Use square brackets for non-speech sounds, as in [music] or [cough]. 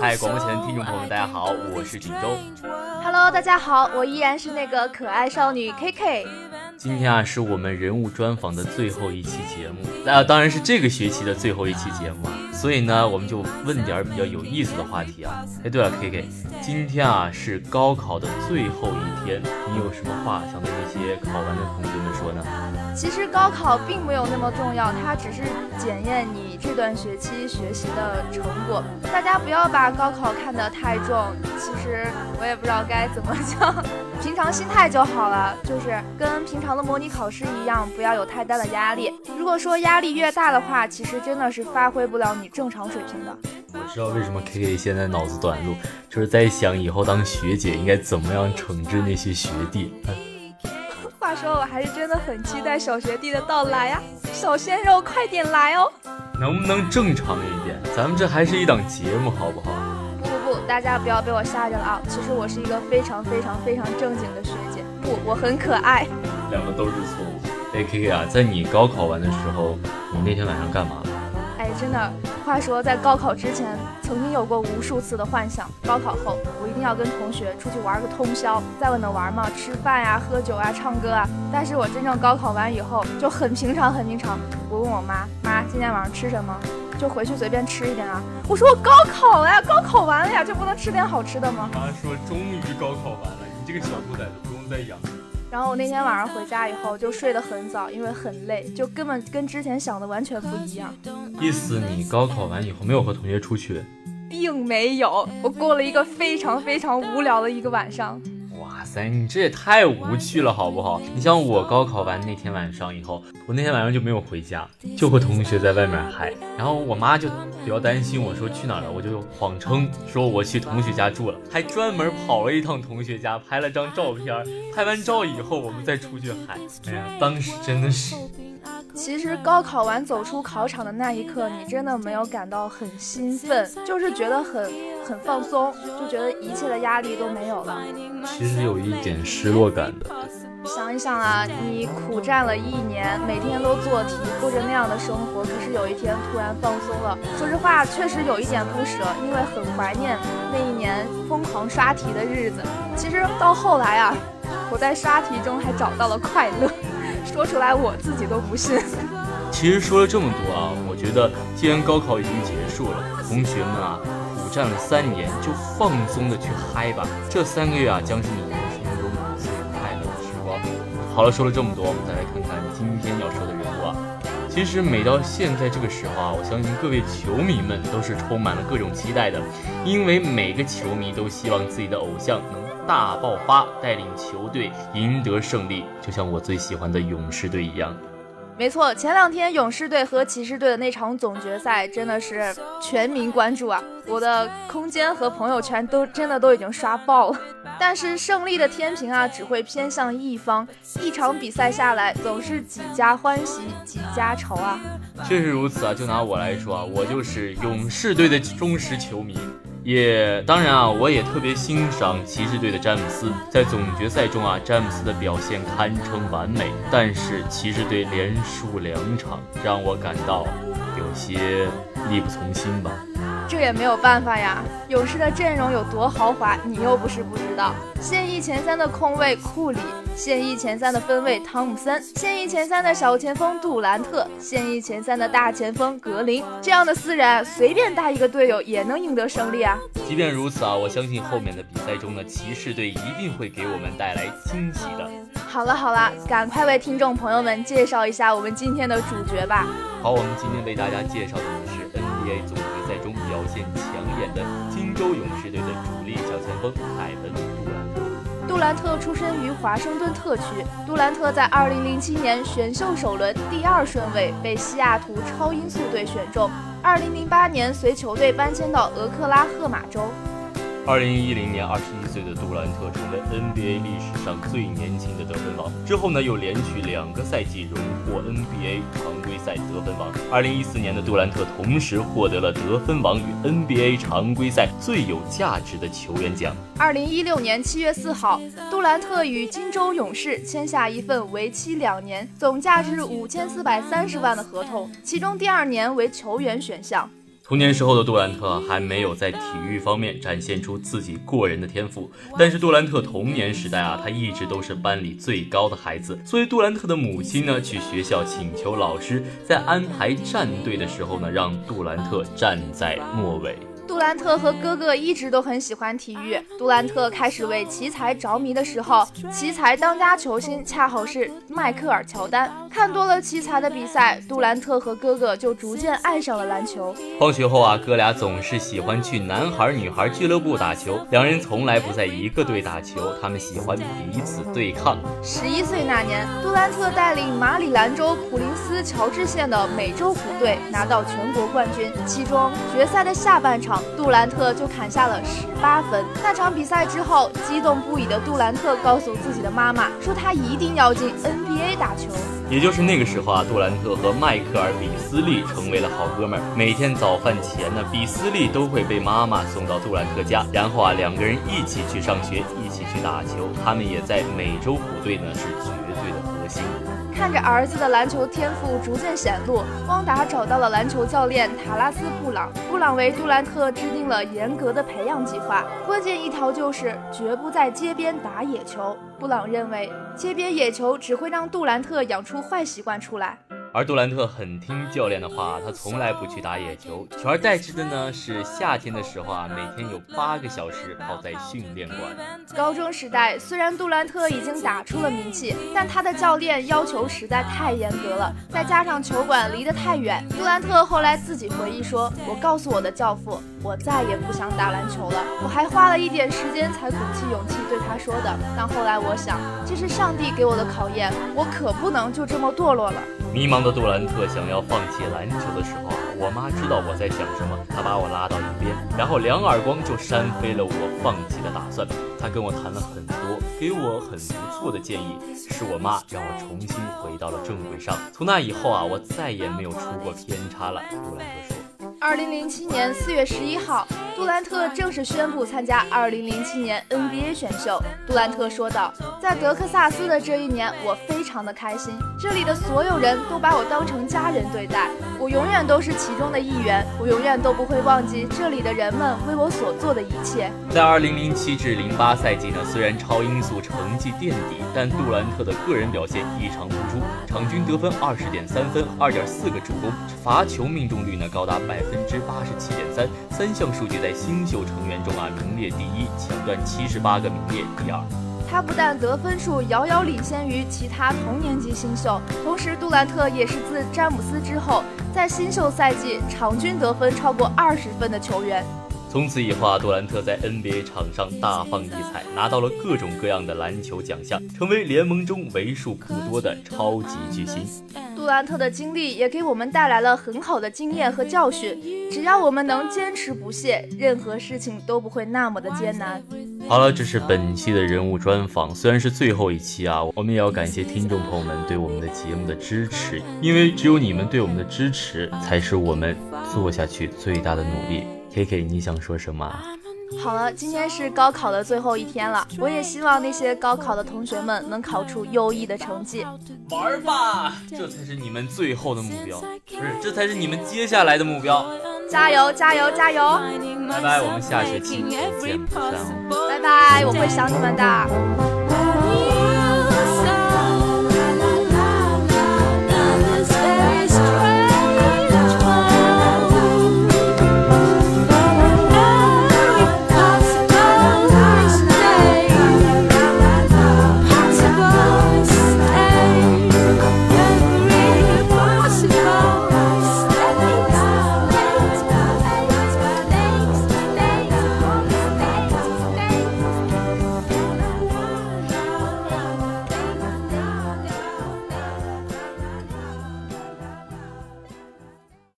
嗨，广播前的听众朋友们，大家好，我是锦州。Hello，大家好，我依然是那个可爱少女 KK。今天啊，是我们人物专访的最后一期节目，那当然是这个学期的最后一期节目啊。所以呢，我们就问点比较有意思的话题啊。哎，对了，KK，今天啊是高考的最后一天，你有什么话想对那些考完的同学们说呢？其实高考并没有那么重要，它只是检验你这段学期学习的成果。大家不要把高考看得太重，其实我也不知道该怎么 [laughs] 讲，平常心态就好了，就是跟平常的模拟考试一样，不要有太大的压力。如果说压力越大的话，其实真的是发挥不了你正常水平的。我知道为什么 KK 现在脑子短路，就是在想以后当学姐应该怎么样惩治那些学弟。[laughs] 话说，我还是真的很期待小学弟的到来呀！小鲜肉，快点来哦！能不能正常一点？咱们这还是一档节目，好不好？大家不要被我吓着了啊！其实我是一个非常非常非常正经的学姐，不，我很可爱。两个都是错误。哎，KK 啊，在你高考完的时候，你那天晚上干嘛了？哎，真的，话说在高考之前，曾经有过无数次的幻想，高考后我一定要跟同学出去玩个通宵。在我能玩嘛？吃饭呀，喝酒啊，唱歌啊。但是我真正高考完以后就很平常，很平常。我问我妈，妈，今天晚上吃什么？就回去随便吃一点啊。我说我高考了呀，高考完了呀，就不能吃点好吃的吗？妈说终于高考完了，你这个小兔崽子不用再养。然后我那天晚上回家以后就睡得很早，因为很累，就根本跟之前想的完全不一样。意思你高考完以后没有和同学出去？并没有，我过了一个非常非常无聊的一个晚上。哇塞，你这也太无趣了，好不好？你像我高考完那天晚上以后，我那天晚上就没有回家，就和同学在外面嗨。然后我妈就比较担心我说去哪儿了，我就谎称说我去同学家住了，还专门跑了一趟同学家拍了张照片。拍完照以后，我们再出去嗨。哎呀，当时真的是。其实高考完走出考场的那一刻，你真的没有感到很兴奋，就是觉得很很放松，就觉得一切的压力都没有了。其实有一点失落感的。想一想啊，你苦战了一年，每天都做题，过着那样的生活，可是有一天突然放松了。说实话，确实有一点不舍，因为很怀念那一年疯狂刷题的日子。其实到后来啊，我在刷题中还找到了快乐。说出来我自己都不信。[laughs] 其实说了这么多啊，我觉得既然高考已经结束了，同学们啊苦战了三年，就放松的去嗨吧。这三个月啊，将是你人生中最快乐的时光。好了，说了这么多，我们再来看看今天要说的人物啊。其实每到现在这个时候啊，我相信各位球迷们都是充满了各种期待的，因为每个球迷都希望自己的偶像能。大爆发，带领球队赢得胜利，就像我最喜欢的勇士队一样。没错，前两天勇士队和骑士队的那场总决赛真的是全民关注啊！我的空间和朋友圈都真的都已经刷爆了。但是胜利的天平啊，只会偏向一方。一场比赛下来，总是几家欢喜几家愁啊。确实如此啊！就拿我来说啊，我就是勇士队的忠实球迷。也当然啊，我也特别欣赏骑士队的詹姆斯。在总决赛中啊，詹姆斯的表现堪称完美，但是骑士队连输两场，让我感到有些力不从心吧。这也没有办法呀，勇士的阵容有多豪华，你又不是不知道。现役前三的控卫库里，现役前三的分卫汤姆森，现役前三的小前锋杜兰特，现役前三的大前锋格林，这样的四人随便带一个队友也能赢得胜利啊。即便如此啊，我相信后面的比赛中呢，骑士队一定会给我们带来惊喜的。好了好了，赶快为听众朋友们介绍一下我们今天的主角吧。好，我们今天为大家介绍的是 NBA 总决赛中表现抢眼的金州勇士队的主力小前锋凯文杜兰特。出生于华盛顿特区。杜兰特在2007年选秀首轮第二顺位被西雅图超音速队选中，2008年随球队搬迁到俄克拉荷马州。二零一零年，二十一岁的杜兰特成为 NBA 历史上最年轻的得分王。之后呢，又连续两个赛季荣获 NBA 常规赛得分王。二零一四年的杜兰特同时获得了得分王与 NBA 常规赛最有价值的球员奖。二零一六年七月四号，杜兰特与金州勇士签下一份为期两年、总价值五千四百三十万的合同，其中第二年为球员选项。童年时候的杜兰特还没有在体育方面展现出自己过人的天赋，但是杜兰特童年时代啊，他一直都是班里最高的孩子，所以杜兰特的母亲呢，去学校请求老师，在安排战队的时候呢，让杜兰特站在末尾。杜兰特和哥哥一直都很喜欢体育。杜兰特开始为奇才着迷的时候，奇才当家球星恰好是迈克尔·乔丹。看多了奇才的比赛，杜兰特和哥哥就逐渐爱上了篮球。放学后啊，哥俩总是喜欢去男孩女孩俱乐部打球。两人从来不在一个队打球，他们喜欢彼此对抗。十一岁那年，杜兰特带领马里兰州普林斯乔治县的美洲虎队拿到全国冠军。其中决赛的下半场。杜兰特就砍下了十八分。那场比赛之后，激动不已的杜兰特告诉自己的妈妈，说他一定要进 NBA 打球。也也就是那个时候啊，杜兰特和迈克尔·比斯利成为了好哥们儿。每天早饭前呢，比斯利都会被妈妈送到杜兰特家，然后啊，两个人一起去上学，一起去打球。他们也在美洲虎队呢是绝对的核心。看着儿子的篮球天赋逐渐显露，汪达找到了篮球教练塔拉斯·布朗。布朗为杜兰特制定了严格的培养计划，关键一条就是绝不在街边打野球。布朗认为，街边野球只会让杜兰特养出坏习惯出来。而杜兰特很听教练的话，他从来不去打野球，取而代之的呢是夏天的时候啊，每天有八个小时泡在训练馆。高中时代，虽然杜兰特已经打出了名气，但他的教练要求实在太严格了，再加上球馆离得太远，杜兰特后来自己回忆说：“我告诉我的教父，我再也不想打篮球了。我还花了一点时间才鼓起勇气对他说的，但后来我想，这是上帝给我的考验，我可不能就这么堕落了。”迷茫的杜兰特想要放弃篮球的时候，我妈知道我在想什么，她把我拉到一边，然后两耳光就扇飞了我放弃的打算。她跟我谈了很多，给我很不错的建议，是我妈让我重新回到了正轨上。从那以后啊，我再也没有出过偏差了。杜兰特说。二零零七年四月十一号，杜兰特正式宣布参加二零零七年 NBA 选秀。杜兰特说道：“在德克萨斯的这一年，我非常的开心。这里的所有人都把我当成家人对待，我永远都是其中的一员。我永远都不会忘记这里的人们为我所做的一切。”在二零零七至零八赛季呢，虽然超音速成绩垫底，但杜兰特的个人表现异常突出，场均得分二十点三分，二点四个助攻，罚球命中率呢高达百。分之八十七点三，三项数据在新秀成员中啊名列第一，抢断七十八个名列第二。他不但得分数遥遥领先于其他同年级新秀，同时杜兰特也是自詹姆斯之后，在新秀赛季场均得分超过二十分的球员。从此以后啊，杜兰特在 NBA 场上大放异彩，拿到了各种各样的篮球奖项，成为联盟中为数不多的超级巨星。杜兰特的经历也给我们带来了很好的经验和教训，只要我们能坚持不懈，任何事情都不会那么的艰难。好了，这是本期的人物专访，虽然是最后一期啊，我们也要感谢听众朋友们对我们的节目的支持，因为只有你们对我们的支持，才是我们做下去最大的努力。K K，你想说什么？好了，今天是高考的最后一天了，我也希望那些高考的同学们能考出优异的成绩。玩吧，这才是你们最后的目标，不是，这才是你们接下来的目标。加油，加油，加油！拜拜，我们下学期见，不散拜拜，我会想你们的。